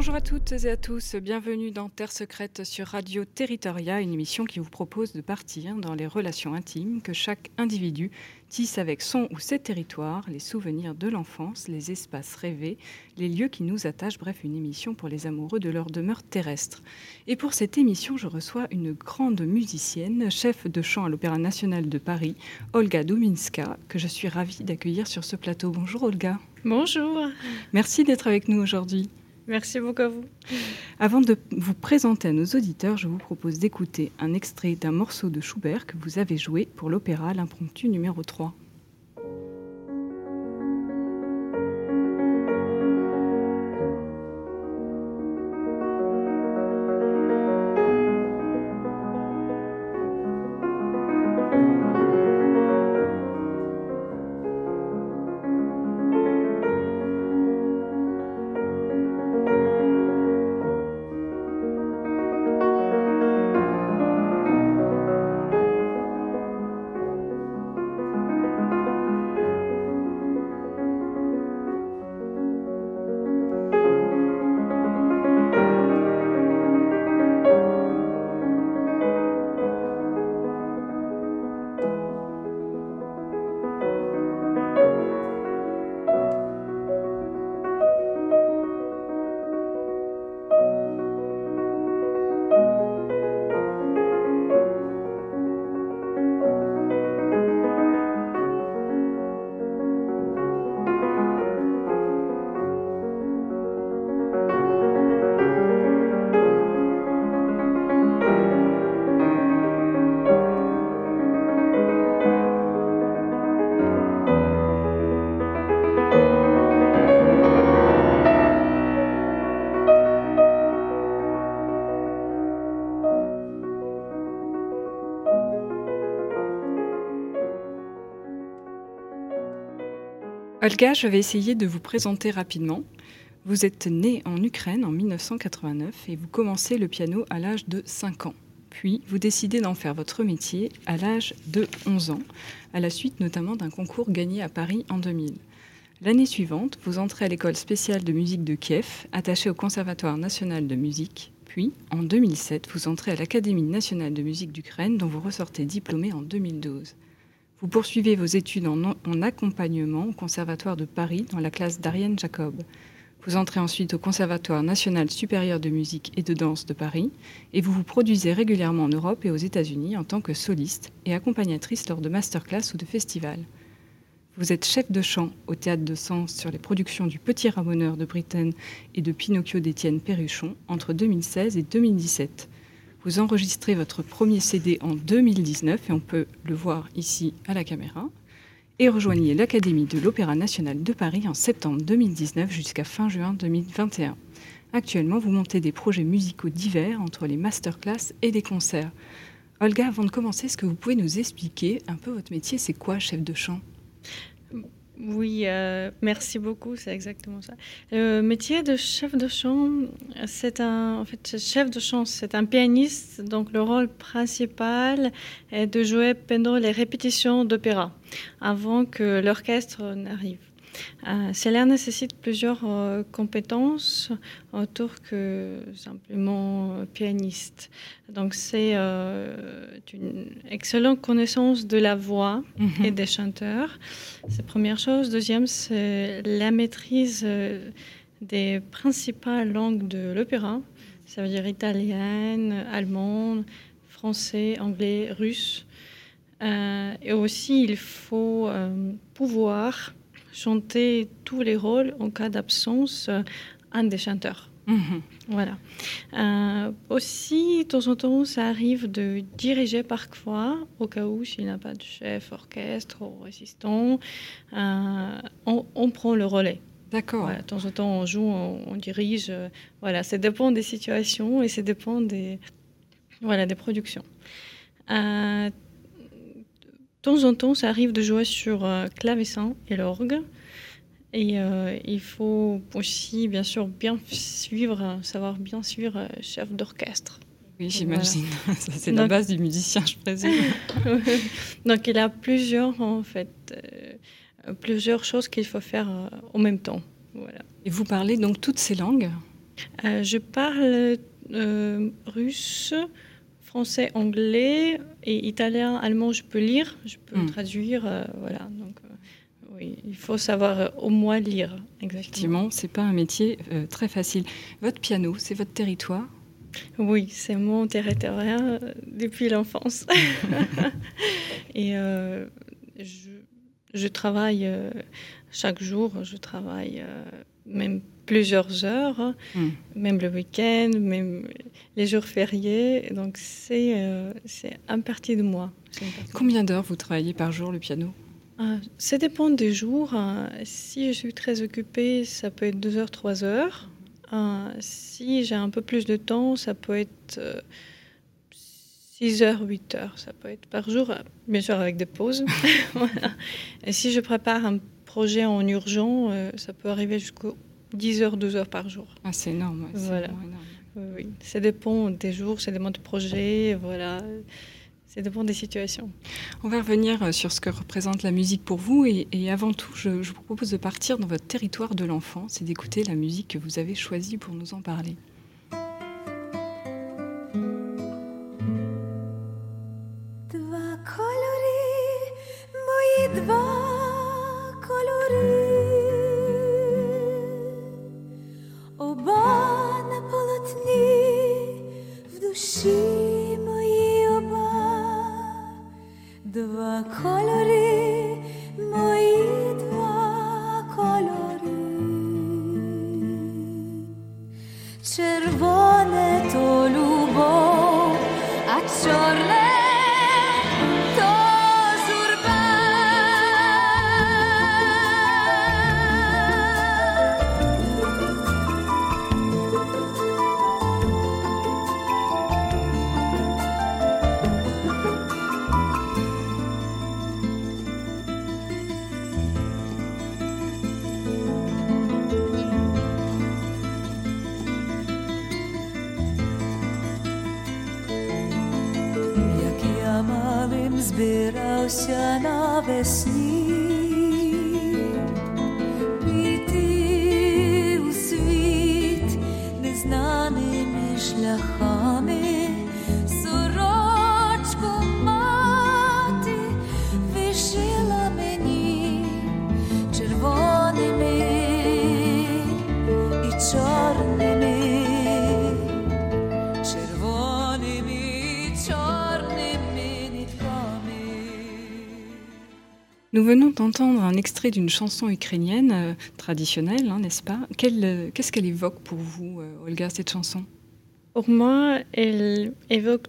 Bonjour à toutes et à tous, bienvenue dans Terre secrète sur Radio Territoria, une émission qui vous propose de partir dans les relations intimes que chaque individu tisse avec son ou ses territoires, les souvenirs de l'enfance, les espaces rêvés, les lieux qui nous attachent, bref, une émission pour les amoureux de leur demeure terrestre. Et pour cette émission, je reçois une grande musicienne, chef de chant à l'Opéra national de Paris, Olga Duminska, que je suis ravie d'accueillir sur ce plateau. Bonjour Olga. Bonjour. Merci d'être avec nous aujourd'hui. Merci beaucoup à vous. Avant de vous présenter à nos auditeurs, je vous propose d'écouter un extrait d'un morceau de Schubert que vous avez joué pour l'opéra L'impromptu numéro 3. Olga, je vais essayer de vous présenter rapidement. Vous êtes née en Ukraine en 1989 et vous commencez le piano à l'âge de 5 ans. Puis vous décidez d'en faire votre métier à l'âge de 11 ans, à la suite notamment d'un concours gagné à Paris en 2000. L'année suivante, vous entrez à l'école spéciale de musique de Kiev, attachée au Conservatoire national de musique. Puis, en 2007, vous entrez à l'Académie nationale de musique d'Ukraine, dont vous ressortez diplômé en 2012. Vous poursuivez vos études en, en, accompagnement au Conservatoire de Paris dans la classe d'Ariane Jacob. Vous entrez ensuite au Conservatoire national supérieur de musique et de danse de Paris et vous vous produisez régulièrement en Europe et aux États-Unis en tant que soliste et accompagnatrice lors de masterclass ou de festivals. Vous êtes chef de chant au théâtre de Sens sur les productions du Petit Ramoneur de Britten et de Pinocchio d'Étienne Perruchon entre 2016 et 2017. Vous enregistrez votre premier CD en 2019 et on peut le voir ici à la caméra. Et rejoignez l'Académie de l'Opéra national de Paris en septembre 2019 jusqu'à fin juin 2021. Actuellement, vous montez des projets musicaux divers entre les masterclass et des concerts. Olga, avant de commencer, est-ce que vous pouvez nous expliquer un peu votre métier? C'est quoi, chef de chant? Oui, euh, merci beaucoup, c'est exactement ça. Le métier de chef de chant, c'est un, en fait, chef de chant, c'est un pianiste, donc le rôle principal est de jouer pendant les répétitions d'opéra, avant que l'orchestre n'arrive. Euh, cela nécessite plusieurs euh, compétences autour que simplement pianiste. Donc c'est euh, une excellente connaissance de la voix -hmm. et des chanteurs. C'est la première chose. Deuxième, c'est la maîtrise des principales langues de l'opéra. Ça veut dire italienne, allemande, français, anglais, russe. Euh, et aussi, il faut euh, pouvoir chanter tous les rôles en cas d'absence euh, un des chanteurs. Mmh. Voilà. Euh, aussi, de temps en temps, ça arrive de diriger parfois, au cas où s'il n'y a pas de chef, orchestre ou assistant, euh, on, on, prend le relais. D'accord. Voilà, de temps en temps, on joue, on, on dirige. Euh, voilà, ça dépend des situations et ça dépend des, voilà, des productions. Euh, de temps en temps, ça arrive de jouer sur euh, clavecin et l'orgue. Et il faut aussi, bien sûr, bien suivre, savoir bien suivre chef d'orchestre. Oui, j'imagine. C'est la base du musicien, je présume. Donc, il y a plusieurs, en fait, plusieurs choses qu'il faut faire en même temps. Voilà. Et vous parlez donc toutes ces langues? Je parle russe, français, anglais et italien, allemand, je peux lire, je peux hmm. traduire, euh, voilà. Donc, euh, oui, il faut savoir euh, au moins lire. Exactement. Effectivement, c'est pas un métier très facile. Votre piano, c'est votre territoire? Oui, c'est mon territoire depuis l'enfance. et je, je, travaille chaque jour, je travaille même plusieurs heures, hmm. même le week-end, même les jours fériés. Donc c'est euh, c'est un parti de moi. Combien d'heures vous travaillez par jour le piano? Ah, Ça dépend des jours. Hein. Si je suis très occupée, ça peut être deux heures, trois heures. Ah, si j'ai un peu plus de temps, ça peut être 6 euh, heures, 8 heures. Ça peut être par jour, bien sûr avec des pauses. Et si je prépare un projet en urgent, euh, ça peut arriver jusqu'au 10 heures, 12 heures par jour. Ah, c'est énorme. Voilà. Oui, ça dépend des jours, ça dépend des projets, voilà. Ça dépend des situations. On va revenir euh, sur ce que représente la musique pour vous. Et, avant tout, je, je, vous propose de partir dans votre territoire de l'enfance et d'écouter la musique que vous avez choisie pour nous en parler. Nous venons d'entendre un extrait d'une chanson ukrainienne euh, traditionnelle, hein, n'est-ce pas? Euh, Qu'est-ce qu'elle évoque pour vous, euh, Olga, cette chanson? Pour moi, elle évoque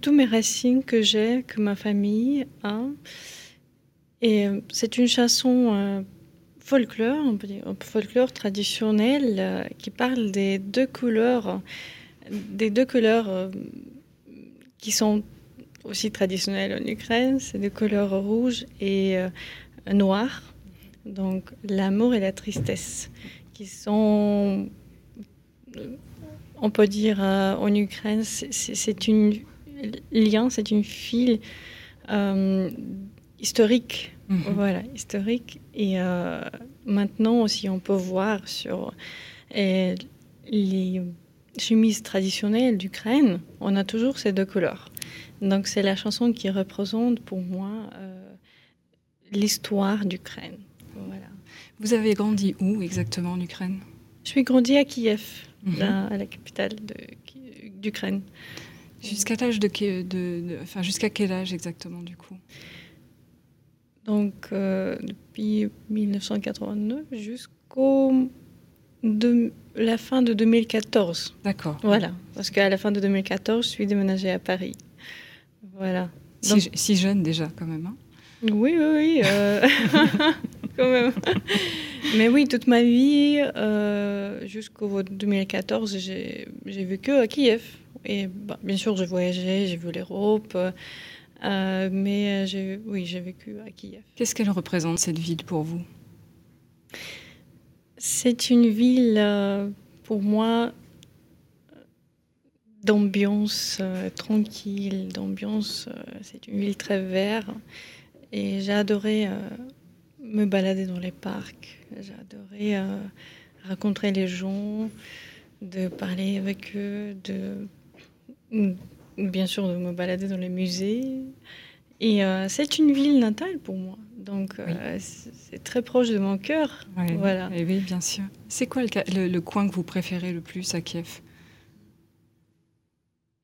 tous mes racines que j'ai, que ma famille a. Et c'est une chanson folklore, folklore traditionnel, qui parle des deux couleurs, des deux couleurs qui sont aussi traditionnelle en Ukraine, c'est des couleurs rouge et euh, noir. Donc l'amour et la tristesse, qui sont, on peut dire euh, en Ukraine, c'est une lien, c'est une file euh, historique. Mhm. Voilà, historique. Et maintenant aussi, on peut voir sur les chemises traditionnelles d'Ukraine, on a toujours ces deux couleurs. Donc c'est la chanson qui représente pour moi euh, l'histoire d'Ukraine. Voilà. Vous avez grandi où exactement en Ukraine? Je suis grandi à Kiev, mhm. à la capitale d'Ukraine. Jusqu'à l'âge de, de, enfin jusqu'à quel âge exactement du coup? Donc euh, depuis 1989 jusqu'au de la fin de 2014. D'accord. Voilà, parce qu'à la fin de 2014, je suis déménagée à Paris. Voilà. Si, jeune déjà, quand même. Hein oui, oui, oui. Euh, quand même. Mais oui, toute ma vie, euh, jusqu'au 2014, j'ai vécu à Kiev. Et bah, bien sûr, j'ai voyagé, j'ai vu l'Europe. Euh, mais oui, j'ai vécu à Kiev. Qu'est-ce qu'elle représente, cette ville, pour vous? C'est une ville, euh, pour moi, d'ambiance euh, tranquille, d'ambiance. Euh, c'est une ville très verte. Et j'ai adoré me balader dans les parcs. J'ai adoré rencontrer les gens, de parler avec eux, de bien sûr de me balader dans les musées. Et c'est une ville natale pour moi. Donc, euh, c'est très proche de mon cœur. voilà. Et oui, bien sûr. C'est quoi le, coin que vous préférez le plus à Kiev?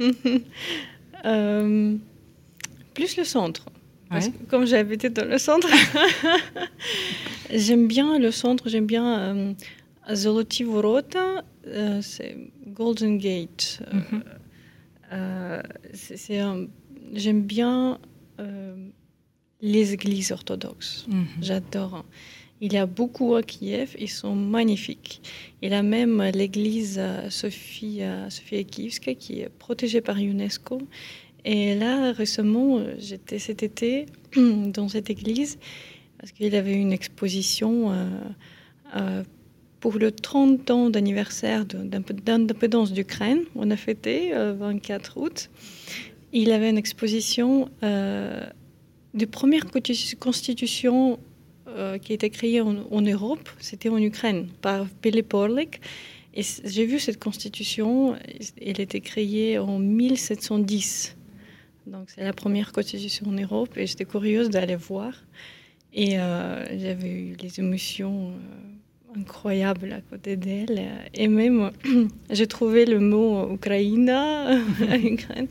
euh, Plus le centre. Parce que comme j'ai habité dans le centre, j'aime bien le centre, j'aime bien euh, Zoloty Vorota, euh, c'est Golden Gate. Mhm. j'aime bien les églises orthodoxes. Mhm. J'adore. Il y a beaucoup à Kiev, ils sont magnifiques. Il y a même l'église Sophie, Sophie Kievska qui est protégée par UNESCO. Et là, récemment, j'étais cet été dans cette église parce qu'il avait une exposition euh, euh, pour le 30 ans d'anniversaire d'indépendance d'Ukraine. On a fêté le euh, 24 août. Il avait une exposition des premières constitutions euh, qui étaient créées en, Europe, c'était en Ukraine par Pele. Et j'ai vu cette constitution, elle était créée en 1710. Donc c'est la première constitution en Europe et j'étais curieuse d'aller voir. Et euh, j'avais eu les émotions euh, incroyables à côté d'elle. Et même, j'ai trouvé le mot Ukraine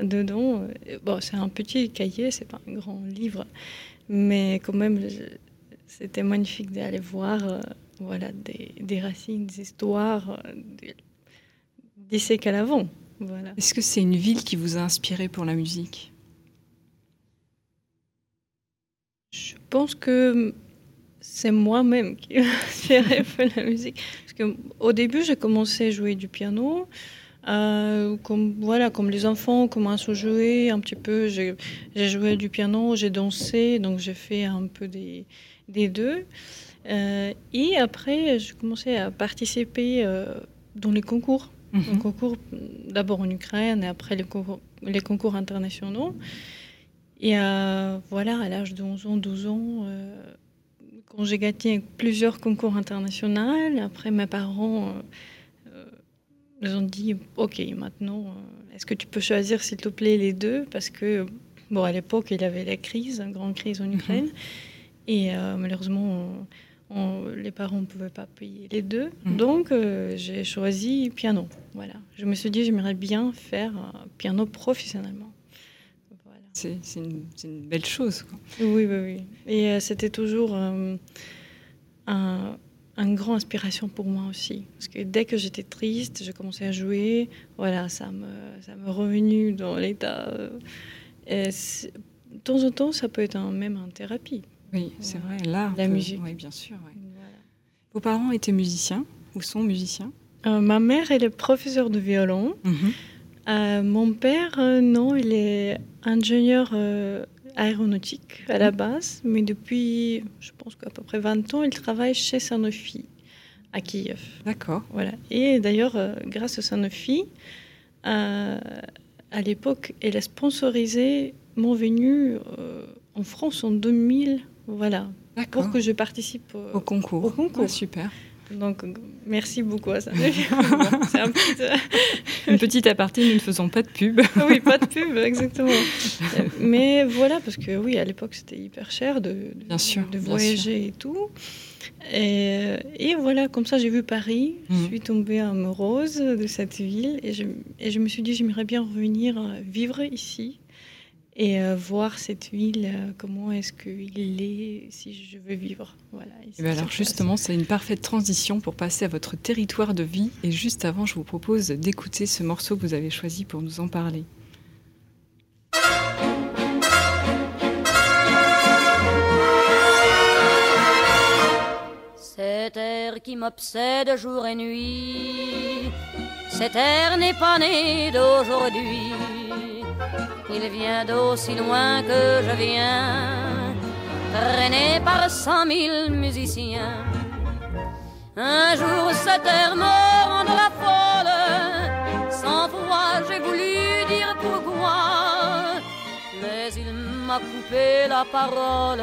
dedans. Bon, c'est un petit cahier, c'est pas un grand livre, mais quand même, c'était magnifique d'aller voir euh, voilà, des, des, racines, des histoires, euh, des, des siècles avant. Voilà. Est-ce que c'est une ville qui vous a inspiré pour la musique? Je pense que c'est moi-même qui m'a inspiré pour la musique. Parce que, au début, j'ai commencé à jouer du piano. Euh, comme, voilà, comme les enfants commencent à jouer un petit peu. J'ai joué du piano, j'ai dansé, donc j'ai fait un peu des, des deux. Euh, et après, j'ai commencé à participer euh, dans les concours. Mhm. concours d'abord en Ukraine et après les concours, les concours internationaux. Et voilà, à l'âge de 11 ans, 12 ans, quand j'ai gagné plusieurs concours internationaux, après mes parents nous ont dit Ok, maintenant, euh, est-ce que tu peux choisir, s'il te plaît, les deux? Parce que, bon, à l'époque, il y avait la crise, une grande crise en Ukraine. Mhm. Et euh, malheureusement, les parents ne pouvaient pas payer les deux. Mhm. Donc, euh, j'ai choisi piano. Voilà. Je me suis dit J'aimerais bien faire piano professionnellement. C'est une, une, belle chose. Oui, oui, oui. Et c'était toujours un une grande inspiration pour moi aussi. Parce que dès que j'étais triste, je commençais à jouer. Voilà, ça me, ça me revenu dans l'état. Euh, de temps en temps, ça peut être même en thérapie. Oui, c'est vrai, l'art. La musique. Oui, bien sûr. Vos parents étaient musiciens ou sont musiciens? Euh, Ma mère, elle est professeure de violon. Mhm. Euh, mon père, non, il est ingénieur aéronautique à la base, mais depuis, je pense qu'à peu près 20 ans, il travaille chez Sanofi à Kiev. D'accord. Voilà. Et d'ailleurs, euh, grâce à Sanofi, euh, à l'époque, elle a sponsorisé mon venue euh, en France en 2000, voilà, pour que je participe au concours. Au concours. super. Donc, merci beaucoup à ça. C'est un petit, euh, Une petite aparté, nous ne faisons pas de pub. oui, pas de pub, exactement. Mais voilà, parce que oui, à l'époque, c'était hyper cher de, de, voyager et tout. Et, et, voilà, comme ça, j'ai vu Paris. Je mhm. suis tombée amoureuse de cette ville et je, et je me suis dit, j'aimerais bien revenir vivre ici et euh, voir cette ville, euh, comment est-ce qu'il est, si je veux vivre. Voilà, eh ben alors justement, c'est une parfaite transition pour passer à votre territoire de vie. Et juste avant, je vous propose d'écouter ce morceau que vous avez choisi pour nous en parler. Cet air qui m'obsède jour et nuit, cet air n'est pas né d'aujourd'hui il vient d'aussi loin que je viens, traîné par cent mille musiciens. Un jour cette terre me la folle, sans foi j'ai voulu dire pourquoi, mais il m'a coupé la parole.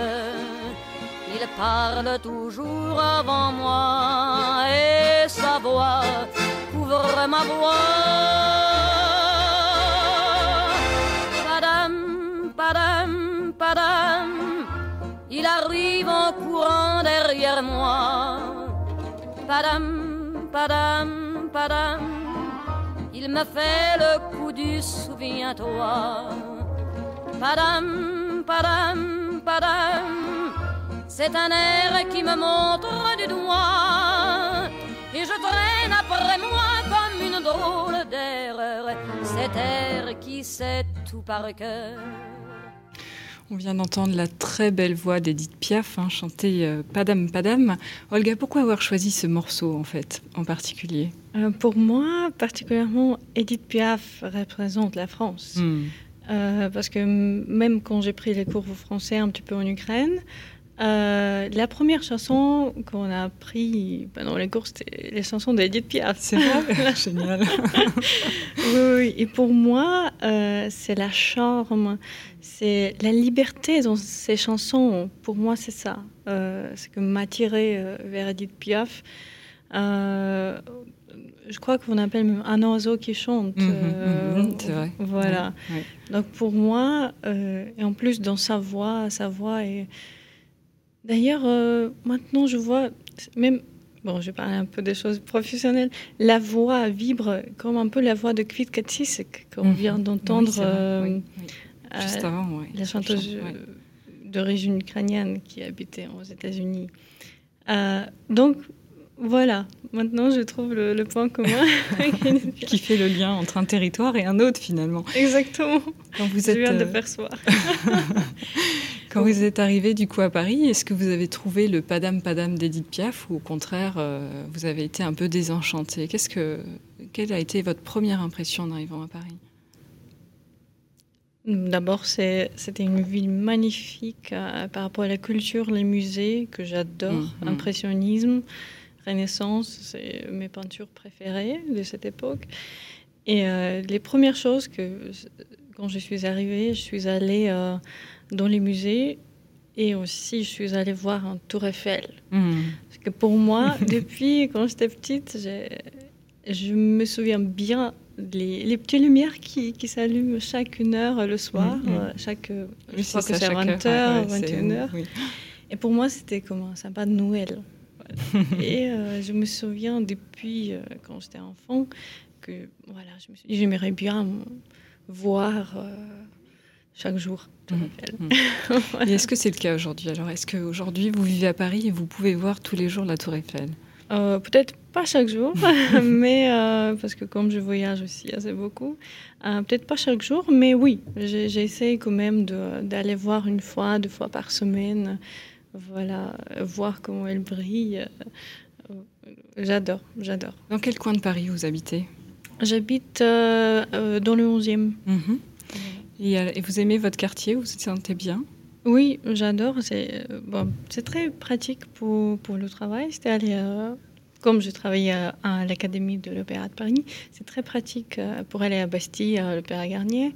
Il parle toujours avant moi et sa voix couvre ma voix. Padam, il arrive en courant derrière moi Padam, padam, padam, il me fait le coup du souviens-toi. Padam, padam, padam, c'est un air qui me montre du doigt. Et je traîne après moi comme une drôle d'erreur, cet air qui sait tout par cœur. On vient d'entendre la très belle voix d'Edith Piaf hein, chanter euh, Padam Padam. Olga, pourquoi avoir choisi ce morceau en fait, en particulier? Euh, Pour moi, particulièrement, Edith Piaf représente la France. Hmm. Euh, parce que même quand j'ai pris les cours français un petit peu en Ukraine, euh, la première chanson qu'on a appris pendant les cours, c'était les chansons d'Edith Piaf. C'est vrai Génial. oui, oui, et pour moi, euh, c'est la charme, c'est la liberté dans ces chansons. Pour moi, c'est ça. Euh, c'est que m'a tiré vers Edith Piaf. je crois qu'on appelle même un oiseau qui chante. Mhm, mhm, c'est vrai. Voilà. Donc pour moi, et en plus dans sa voix, sa voix est D'ailleurs, euh, maintenant, je vois, même, bon, je vais parler un peu des choses professionnelles, la voix vibre comme un peu la voix de Kvit Katsis qu'on mhm. vient d'entendre. Euh, Juste avant, oui. La chanteuse d'origine ukrainienne qui habitait aux États-Unis. Euh, donc, voilà, maintenant je trouve le, point commun. qui fait le lien entre un territoire et un autre finalement. Exactement. Quand vous êtes, je viens de percevoir. Quand vous êtes arrivé du coup à Paris, est-ce que vous avez trouvé le Padam Padam d'Edith Piaf ou au contraire euh, vous avez été un peu désenchanté Qu'est-ce que, Quelle a été votre première impression en arrivant à Paris? D'abord, c'était une ville magnifique euh, par rapport à la culture, les musées que j'adore, mmh, mmh. impressionnisme, Renaissance, c'est mes peintures préférées de cette époque. Et euh, les premières choses que quand je suis arrivée, je suis allée dans les musées et aussi je suis allée voir un tour Eiffel. Hmm. Parce que pour moi, depuis quand j'étais petite, je me souviens bien les, les petites lumières qui, qui s'allument chaque une heure le soir, hmm, hmm. Euh, chaque, je crois que c'est 20h, 21h. Et pour moi, c'était comme un sympa de Noël. et euh, je me souviens depuis euh, quand j'étais enfant que voilà, je me suis dit j'aimerais bien voir chaque jour. Mmh. Mmh. est-ce que c'est le cas aujourd'hui? Alors, est-ce qu'aujourd'hui, vous vivez à Paris et vous pouvez voir tous les jours la Tour Eiffel? Euh, Peut-être pas chaque jour, mais euh, parce que comme je voyage aussi assez beaucoup, euh, peut-être pas chaque jour, mais oui, j'essaie quand même d'aller voir une fois, deux fois par semaine, voilà, voir comment elle brille. J'adore, j'adore. Dans quel coin de Paris vous habitez? J'habite dans le 11e. Euh, et, vous aimez votre quartier Vous vous sentez bien? Oui, j'adore. C'est euh, bon, très pratique pour, pour le travail. C'est aller, euh, comme je travaillais à, l'Académie de l'Opéra de Paris, c'est très pratique pour aller à Bastille, à l'Opéra Garnier.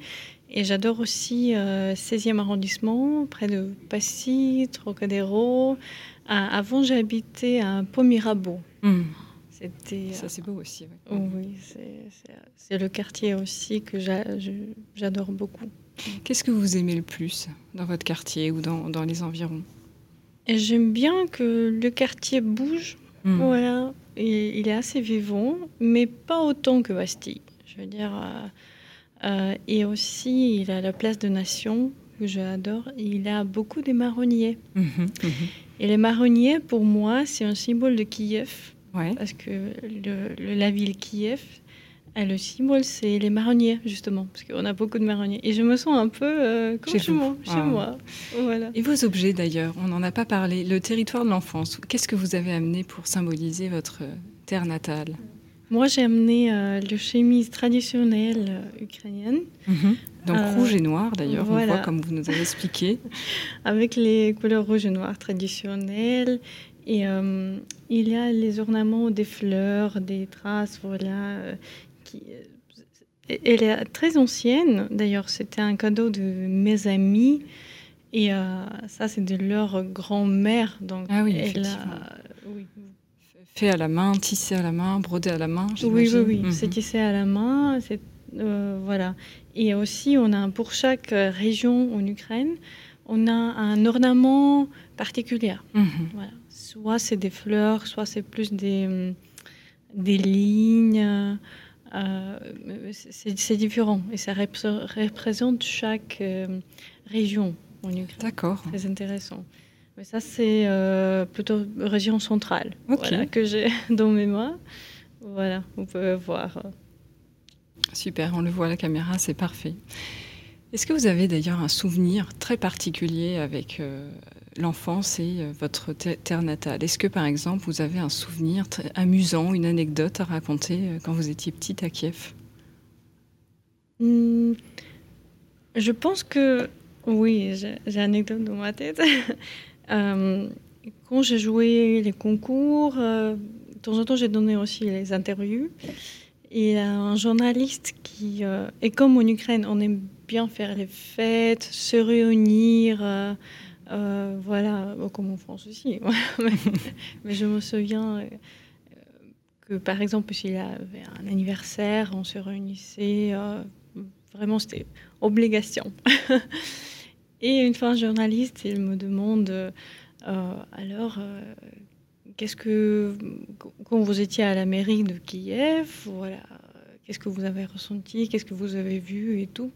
Et j'adore aussi 16e arrondissement, près de Passy, Trocadéro. avant, j'habitais à Pont-Mirabeau. Hmm. C'était, ça, c'est beau aussi. Oui, c'est le quartier aussi que j'adore beaucoup. Qu'est-ce que vous aimez le plus dans votre quartier ou dans, dans les environs? J'aime bien que le quartier bouge. Hmm. Voilà, et, il est assez vivant, mais pas autant que Bastille. Je veux dire, euh, euh, et aussi il a la place de Nation que j'adore. Il a beaucoup de marronniers. Mhm, mhm. Et les marronniers, pour moi, c'est un symbole de Kiev. Parce que le, la ville Kiev, le symbole, c'est les marronniers, justement, parce qu'on a beaucoup de marronniers. Et je me sens un peu euh, comme chez, moi. Chez moi. Voilà. Et vos objets, d'ailleurs, on n'en a pas parlé. Le territoire de l'enfance, qu'est-ce que vous avez amené pour symboliser votre terre natale? Moi, j'ai amené euh, le chemise traditionnelle euh, ukrainienne. Mhm. Donc rouge et noir, d'ailleurs, on voit comme vous nous avez expliqué. Avec les couleurs rouge et noir traditionnelles Et il y a les ornements des fleurs, des traces, voilà. qui, elle est très ancienne. D'ailleurs, c'était un cadeau de mes amis. Et ça, c'est de leur grand-mère. Donc, ah oui, elle oui, fait à la main, tissé à la main, brodé à la main. Oui, oui, oui. Mhm. C'est tissé à la main. Euh, voilà. Et aussi, on a pour chaque euh, région en Ukraine, on a un ornement particulier. Mhm. Voilà. Soit c'est des fleurs, soit c'est plus des, des lignes. Euh, c'est différent et ça représente chaque région en Ukraine. D'accord. Très intéressant. Mais ça, c'est euh, plutôt région centrale que j'ai dans mes mains. Voilà, vous pouvez voir. Super, on le voit à la caméra, c'est parfait. Est-ce que vous avez d'ailleurs un souvenir très particulier avec euh, l'enfance et euh, votre terre natale? Est-ce que par exemple vous avez un souvenir amusant, une anecdote à raconter quand vous étiez petite à Kiev? Hmm, Je pense que oui, j'ai une anecdote dans ma tête. Euh, quand j'ai joué les concours, euh, de temps en temps, j'ai donné aussi les interviews. Et un journaliste qui, euh, et comme en Ukraine, on aime bien faire les fêtes, se réunir, voilà, comme en France aussi. mais, je me souviens que, par exemple, s'il avait un anniversaire, on se réunissait. vraiment, c'était obligation. Et une fois un journaliste, il me demande euh, alors, euh, qu'est-ce que, quand vous étiez à la mairie de Kiev, voilà, qu'est-ce que vous avez ressenti, qu'est-ce que vous avez vu et tout?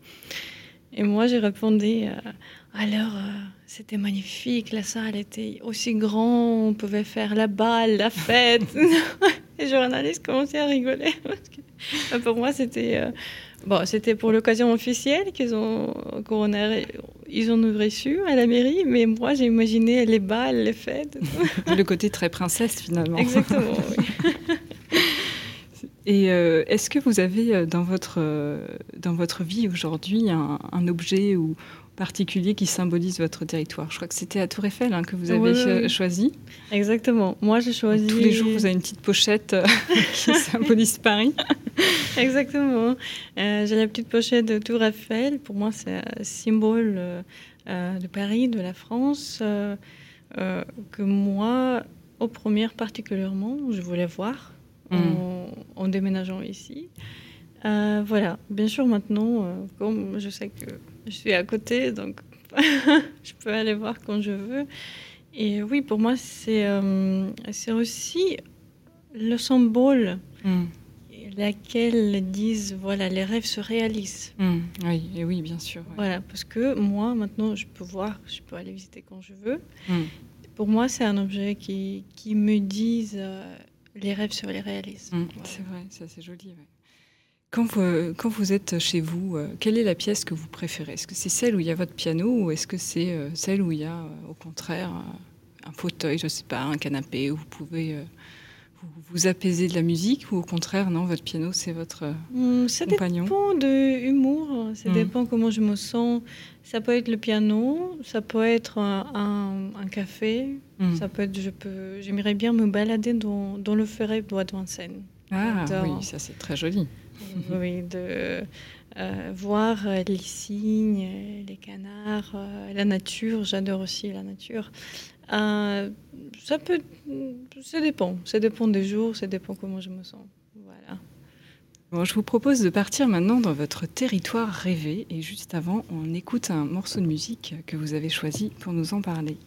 Et moi, j'ai répondu euh, alors, c'était magnifique, la salle était aussi grande, on pouvait faire la balle, la fête. Les journalistes commençaient à rigoler. pour moi, c'était Bon, c'était pour l'occasion officielle qu'ils ont, qu'on a, ils ont reçu à la mairie, mais moi j'ai imaginé les balles, les fêtes. Le côté très princesse finalement. Exactement. Oui. Et euh, est-ce que vous avez euh, dans votre, euh, dans votre vie aujourd'hui un, un, objet ou, particulier qui symbolise votre territoire? Je crois que c'était à Tour Eiffel hein, que vous avez choisi. Exactement. Moi, j'ai choisi. tous les jours, vous avez une petite pochette qui symbolise Paris. Exactement. Euh, j'ai la petite pochette de Tour Eiffel. Pour moi, c'est un symbole euh, de Paris, de la France, que moi, au premier particulièrement, je voulais voir en, hmm. en, déménageant ici. voilà. Bien sûr, maintenant, comme je sais que je suis à côté, donc je peux aller voir quand je veux. Et oui, pour moi, c'est euh, aussi le symbole mm. laquelle disent voilà les rêves se réalisent. Mm. Oui, et oui, bien sûr. Voilà, parce que moi maintenant, je peux voir, je peux aller visiter quand je veux. Mm. Pour moi, c'est un objet qui, qui me dise euh, les rêves se réalisent. C'est vrai, ça c'est joli. Quand vous, quand vous, êtes chez vous, euh, quelle est la pièce que vous préférez? Est-ce que c'est celle où il y a votre piano ou est-ce que c'est euh, celle où il y a, euh, au contraire, un fauteuil, je ne sais pas, un canapé où vous pouvez vous, apaiser de la musique ou au contraire, non, votre piano, c'est votre mmh, ça compagnon? Ça dépend de l'humour, ça mmh. dépend comment je me sens. Ça peut être le piano, ça peut être un, un, café, mmh. ça peut être, je peux, j'aimerais bien me balader dans, dans le ferret bois de Vincennes. Ah oui, ça c'est très joli. oui, de euh, voir les cygnes, les canards, euh, la nature. J'adore aussi la nature. Euh, ça peut, ça dépend. Ça dépend des jours, ça dépend comment je me sens. Voilà. Bon, je vous propose de partir maintenant dans votre territoire rêvé. Et juste avant, on écoute un morceau de musique que vous avez choisi pour nous en parler.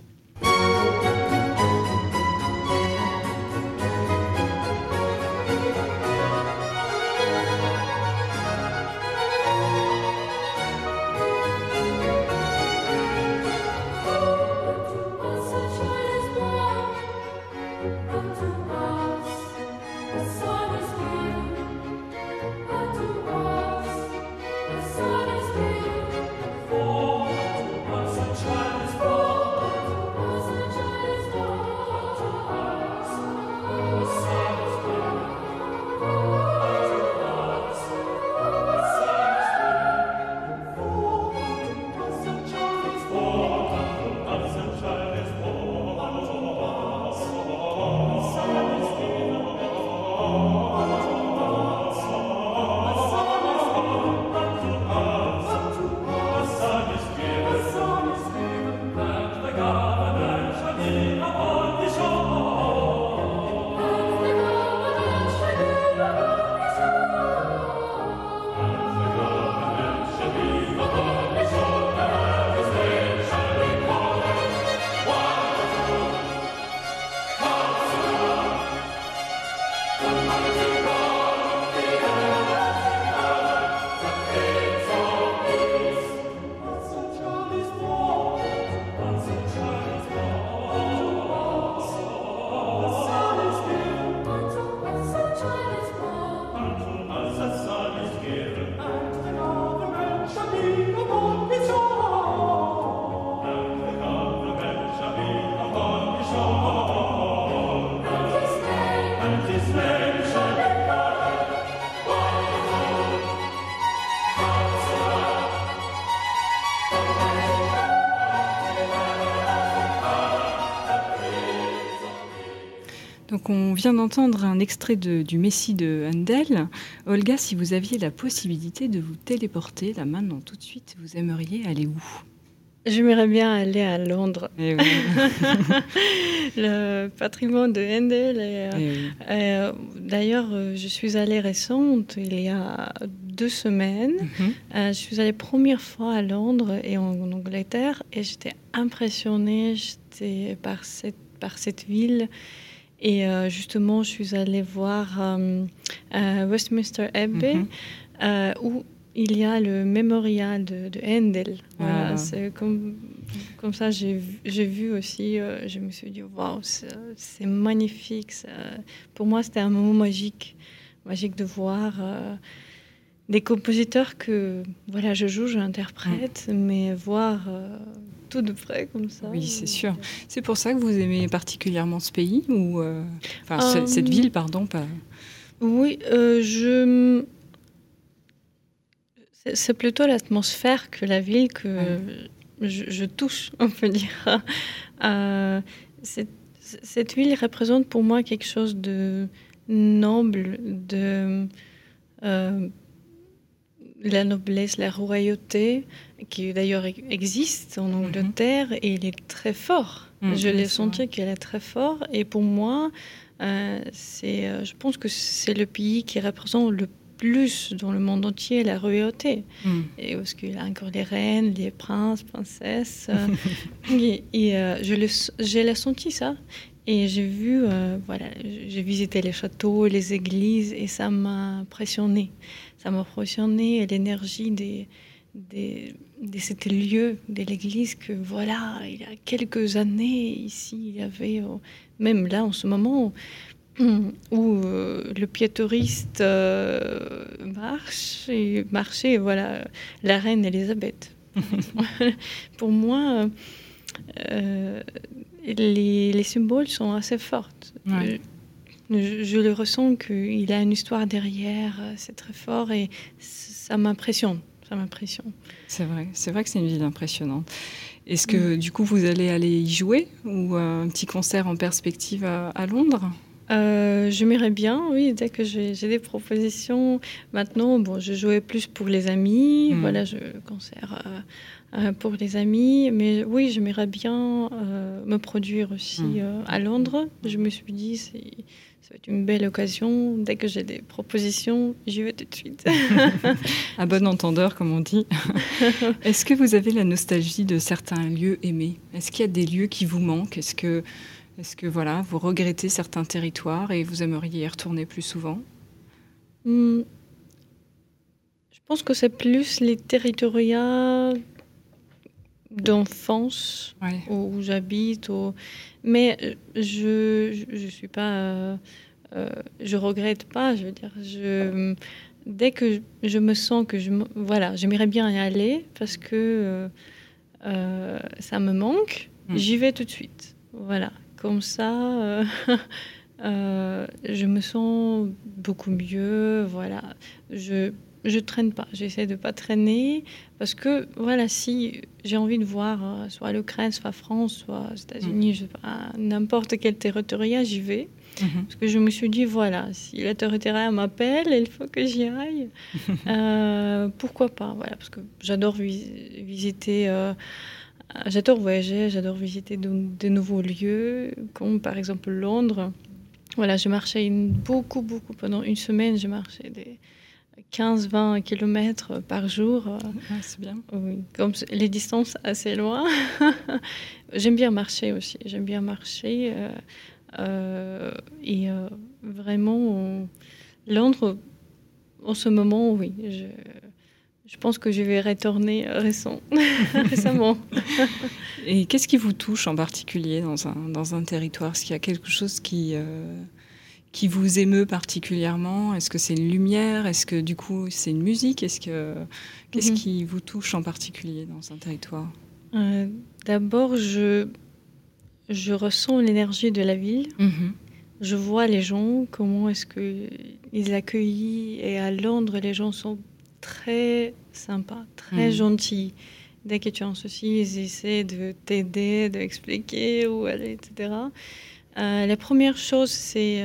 On vient d'entendre un extrait du Messie de Handel. Olga, si vous aviez la possibilité de vous téléporter là maintenant tout de suite, vous aimeriez aller où? J'aimerais bien aller à Londres. Eh le patrimoine de Handel. Euh, eh euh, d'ailleurs, euh, je suis allée récente, il y a deux semaines. Mhm. je suis allée première fois à Londres et en, Angleterre et j'étais impressionnée par cette, par cette ville. Et justement, je suis allée voir Westminster Abbey, mhm. où il y a le mémorial de, de Handel. Ah. c'est comme, comme ça, j'ai vu aussi, euh, je me suis dit, waouh, c'est magnifique. pour moi, c'était un moment magique, magique de voir euh, des compositeurs que voilà, je joue, j'interprète, mm. mais voir euh, tout de près comme ça. Oui, c'est sûr. C'est pour ça que vous aimez particulièrement ce pays ou enfin cette ville, pardon, pas. Oui, je c'est plutôt l'atmosphère que la ville que je, touche, on peut dire. Euh, cette, ville représente pour moi quelque chose de noble, de euh, la noblesse, la royauté, qui d'ailleurs existe en mhm. Angleterre, et il est très fort. Mhm, je l'ai senti qu'elle est très fort, et pour moi, euh, c'est, je pense que c'est le pays qui représente le plus dans le monde entier la royauté. Hmm. Et parce qu'il y a encore les reines, les princes, princesses. Euh, et, euh, je j'ai senti ça. Et j'ai vu, euh, voilà, j'ai visité les châteaux, les églises, et ça m'a impressionné. Ça m'a impressionné l'énergie des, des, de cet lieu de l'église que voilà, il y a quelques années ici, il y avait, même là en ce moment, où euh, le piétouriste euh, marche et marchait, voilà, la reine Elisabeth. Pour moi, euh, les, symboles sont assez forts. Je, le ressens qu'il a une histoire derrière, c'est très fort et ça m'impressionne. Ça m'impressionne. C'est vrai, c'est vrai que c'est une ville impressionnante. Est-ce que mm. du coup vous allez aller y jouer ou un petit concert en perspective à Londres? Euh, J'aimerais bien, oui, dès que j'ai des propositions. Maintenant, bon, je jouais plus pour les amis, hmm. voilà, je concert euh, euh, pour les amis, mais oui, j'aimerais bien euh, me produire aussi hmm. à Londres. Je me suis dit, ça va être une belle occasion. Dès que j'ai des propositions, j'y vais tout de suite. à bon entendeur, comme on dit. Est-ce que vous avez la nostalgie de certains lieux aimés? Est-ce qu'il y a des lieux qui vous manquent? Est-ce que est-ce que voilà, vous regrettez certains territoires et vous aimeriez y retourner plus souvent? Hmm. Je pense que c'est plus les territoires d'enfance où, j'habite. Mais euh, je ne suis pas... Euh, euh, je regrette pas, je veux dire. Je, dès que je me sens que je... Voilà, j'aimerais bien y aller parce que ça me manque. Hmm. J'y vais tout de suite. Voilà comme ça, euh, euh, je me sens beaucoup mieux. Voilà, je je traîne pas. J'essaie de pas traîner parce que voilà, si j'ai envie de voir euh, soit l'Ukraine, soit France, soit États-Unis, mm. n'importe quel territoire, j'y vais. Mm-hmm. Parce que je me suis dit, voilà, si le territoire m'appelle, il faut que j'y aille. pourquoi pas Voilà, parce que j'adore visiter. J'adore voyager, j'adore visiter de, nouveaux lieux, comme par exemple Londres. Voilà, je marchais beaucoup, beaucoup. Pendant une semaine, je marchais des 15-20 km par jour. Ah, c'est bien. Oui, comme les distances assez loin. J'aime bien marcher aussi. J'aime bien marcher. Euh, euh, et euh, vraiment, Londres, en ce moment, oui. Je, je pense que je vais retourner récent, récemment. Et qu'est-ce qui vous touche en particulier dans un, dans un territoire? Est-ce qu'il y a quelque chose qui, qui vous émeut particulièrement? Est-ce que c'est une lumière? Est-ce que du coup c'est une musique? Est-ce que Qu'est-ce mhm. qui vous touche en particulier dans un territoire? Euh, D'abord, je, je ressens l'énergie de la ville. Mhm. Je vois les gens, comment est-ce qu'ils accueillent. Et à Londres, les gens sont très sympa, très mm. gentil. Dès que tu as un souci, ils essaient de t'aider, d'expliquer où aller, etc. la première chose, c'est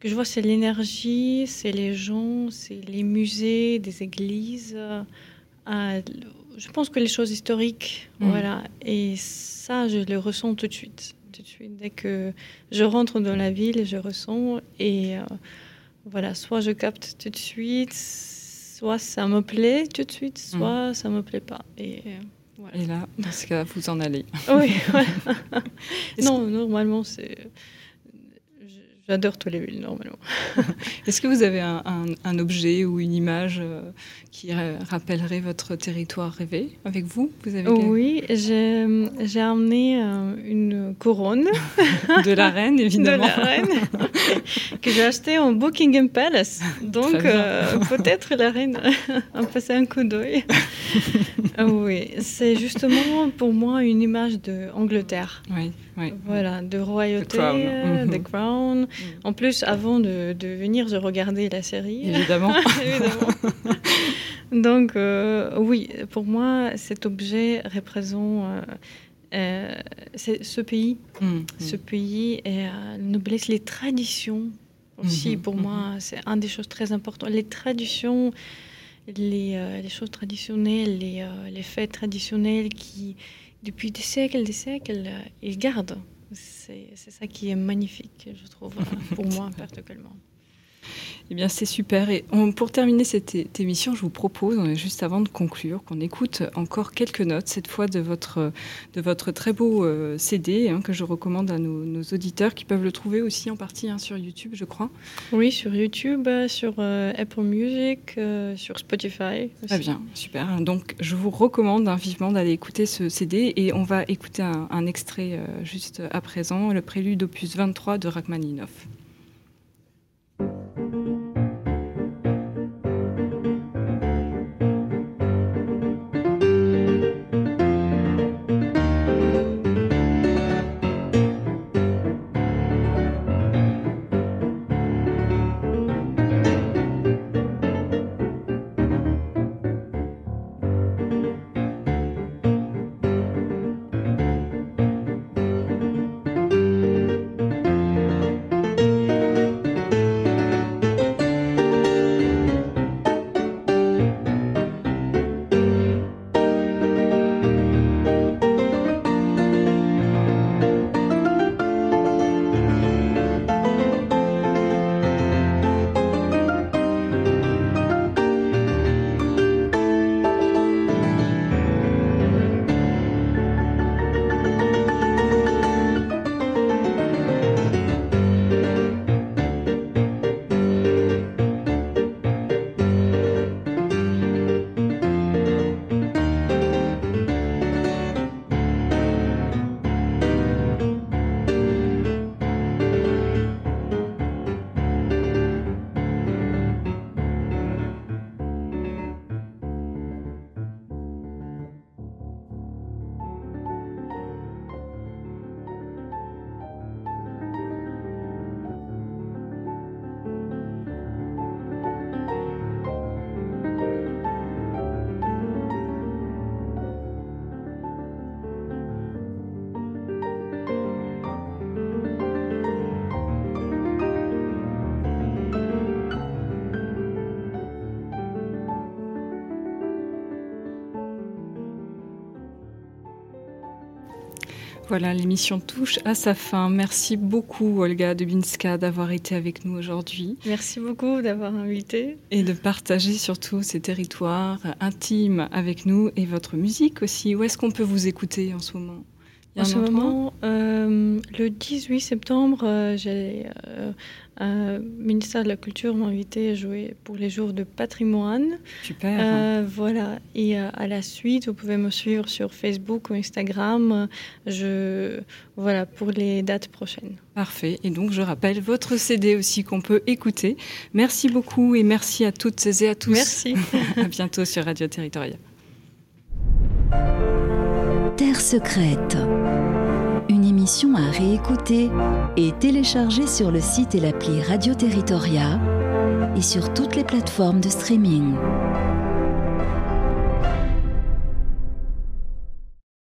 que je vois, c'est l'énergie, c'est les gens, c'est les musées, des églises. je pense que les choses historiques, mm. voilà. Et ça, je le ressens tout de suite. Tout de suite. Dès que je rentre dans la ville, je ressens. Et voilà, soit je capte tout de suite, soit ça me plaît tout de suite, mm. soit ça me plaît pas. Et, voilà. Et là, dans ce cas, vous en allez. oui. non, normalement, c'est J'adore villes, normalement. Est-ce que vous avez un, un, objet ou une image euh, qui rappellerait votre territoire rêvé avec vous, vous avez Oui, j'ai amené euh, une couronne. de la reine, évidemment. De la reine, que j'ai acheté en Buckingham Palace. Donc, euh, peut-être la reine a passé un coup d'œil. oui, c'est justement pour moi une image d'Angleterre. Oui. Voilà, de royauté, de mhm. crown. Mhm. En plus, avant de, venir, je regardais la série. Évidemment. Donc, euh, oui, pour moi, cet objet représente euh, euh, ce pays. Mhm. Ce pays et la noblesse, les traditions aussi. Pour moi, c'est un des choses très importantes. Les traditions, les, les choses traditionnelles, les, les fêtes traditionnelles qui depuis des siècles, des siècles, euh, ils gardent. C'est ça qui est magnifique, je trouve, pour moi particulièrement. Eh bien, c'est super. Et pour terminer cette, émission, je vous propose, juste avant de conclure, qu'on écoute encore quelques notes, cette fois de votre, de votre très beau euh, CD hein, que je recommande à nos, auditeurs qui peuvent le trouver aussi en partie hein, sur YouTube, je crois. Oui, sur YouTube, euh, sur euh, Apple Music, sur Spotify. Très bien, super. Donc, je vous recommande vivement d'aller écouter ce CD et on va écouter un, un extrait juste à présent, le prélude opus 23 de Rachmaninoff. Voilà, l'émission touche à sa fin. Merci beaucoup, Olga Dubinska, d'avoir été avec nous aujourd'hui. Merci beaucoup d'avoir invité. Et de partager surtout ces territoires intimes avec nous et votre musique aussi. Où est-ce qu'on peut vous écouter en ce moment? En ce moment, euh, le 18 septembre, euh, j'ai euh, ministère de la Culture m'a invité à jouer pour les jours de patrimoine. Super. voilà. Et à la suite, vous pouvez me suivre sur Facebook ou Instagram. Je voilà pour les dates prochaines. Parfait. Et donc, je rappelle votre CD aussi qu'on peut écouter. Merci beaucoup et merci à toutes et à tous. Merci. à bientôt sur Radio Territorial. Terre secrète. Une émission à réécouter et télécharger sur le site et l'appli Radio Territoria et sur toutes les plateformes de streaming.